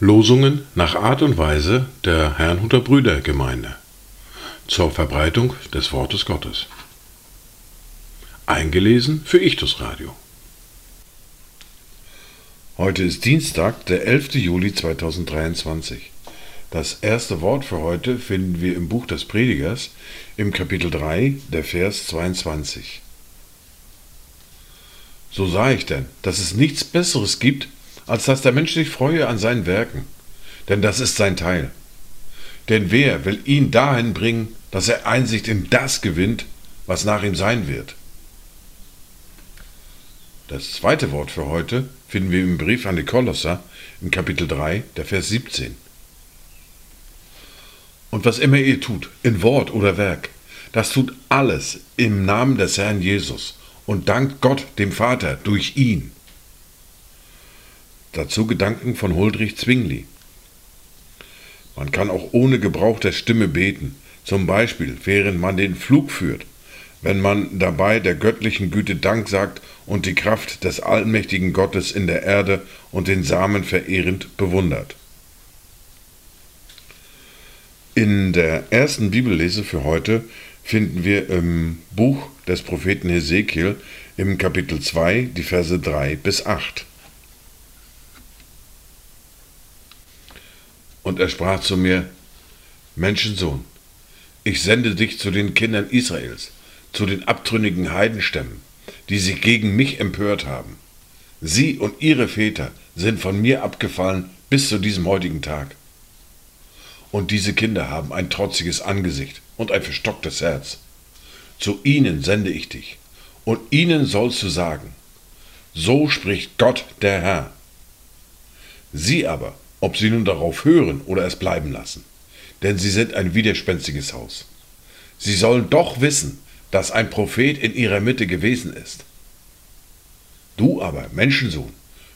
Losungen nach Art und Weise der Herrnhuter Brüdergemeinde zur Verbreitung des Wortes Gottes. Eingelesen für Ichtus Radio. Heute ist Dienstag, der 11. Juli 2023. Das erste Wort für heute finden wir im Buch des Predigers im Kapitel 3, der Vers 22. So sah ich denn, dass es nichts Besseres gibt, als dass der Mensch sich freue an seinen Werken, denn das ist sein Teil. Denn wer will ihn dahin bringen, dass er Einsicht in das gewinnt, was nach ihm sein wird? Das zweite Wort für heute finden wir im Brief an die Kolosser in Kapitel 3, der Vers 17. Und was immer ihr tut, in Wort oder Werk, das tut alles im Namen des Herrn Jesus und dankt Gott, dem Vater, durch ihn. Dazu Gedanken von Huldrich Zwingli. Man kann auch ohne Gebrauch der Stimme beten, zum Beispiel während man den Flug führt wenn man dabei der göttlichen Güte Dank sagt und die Kraft des allmächtigen Gottes in der Erde und den Samen verehrend bewundert. In der ersten Bibellese für heute finden wir im Buch des Propheten Hesekiel im Kapitel 2 die Verse 3 bis 8. Und er sprach zu mir, Menschensohn, ich sende dich zu den Kindern Israels, zu den abtrünnigen Heidenstämmen, die sich gegen mich empört haben. Sie und ihre Väter sind von mir abgefallen bis zu diesem heutigen Tag. Und diese Kinder haben ein trotziges Angesicht und ein verstocktes Herz. Zu ihnen sende ich dich, und ihnen sollst du sagen, so spricht Gott der Herr. Sie aber, ob sie nun darauf hören oder es bleiben lassen, denn sie sind ein widerspenstiges Haus. Sie sollen doch wissen, dass ein Prophet in ihrer Mitte gewesen ist. Du aber, Menschensohn,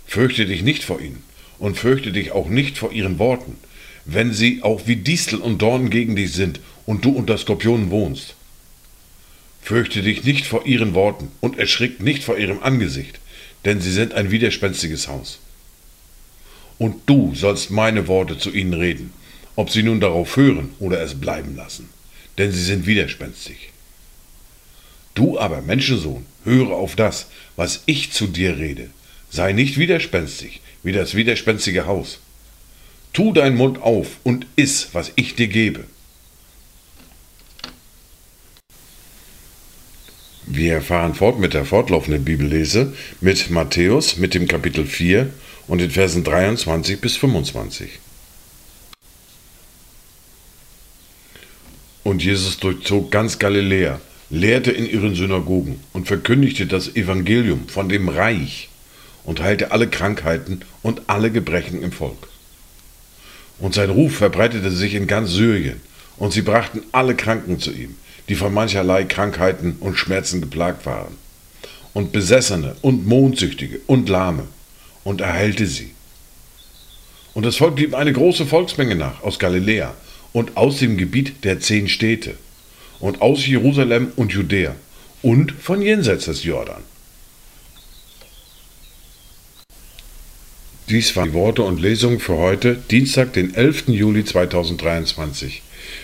fürchte dich nicht vor ihnen und fürchte dich auch nicht vor ihren Worten, wenn sie auch wie Distel und Dornen gegen dich sind und du unter Skorpionen wohnst. Fürchte dich nicht vor ihren Worten und erschrick nicht vor ihrem Angesicht, denn sie sind ein widerspenstiges Haus. Und du sollst meine Worte zu ihnen reden, ob sie nun darauf hören oder es bleiben lassen, denn sie sind widerspenstig. Du aber, Menschensohn, höre auf das, was ich zu dir rede. Sei nicht widerspenstig, wie das widerspenstige Haus. Tu deinen Mund auf und iss, was ich dir gebe. Wir fahren fort mit der fortlaufenden Bibellese mit Matthäus mit dem Kapitel 4 und den Versen 23 bis 25. Und Jesus durchzog ganz Galiläa lehrte in ihren Synagogen und verkündigte das Evangelium von dem Reich und heilte alle Krankheiten und alle Gebrechen im Volk. Und sein Ruf verbreitete sich in ganz Syrien, und sie brachten alle Kranken zu ihm, die von mancherlei Krankheiten und Schmerzen geplagt waren, und Besessene und Mondsüchtige und Lahme, und er heilte sie. Und das Volk blieb eine große Volksmenge nach aus Galiläa und aus dem Gebiet der zehn Städte und aus Jerusalem und Judäa und von jenseits des Jordan. Dies waren die Worte und Lesungen für heute, Dienstag, den 11. Juli 2023.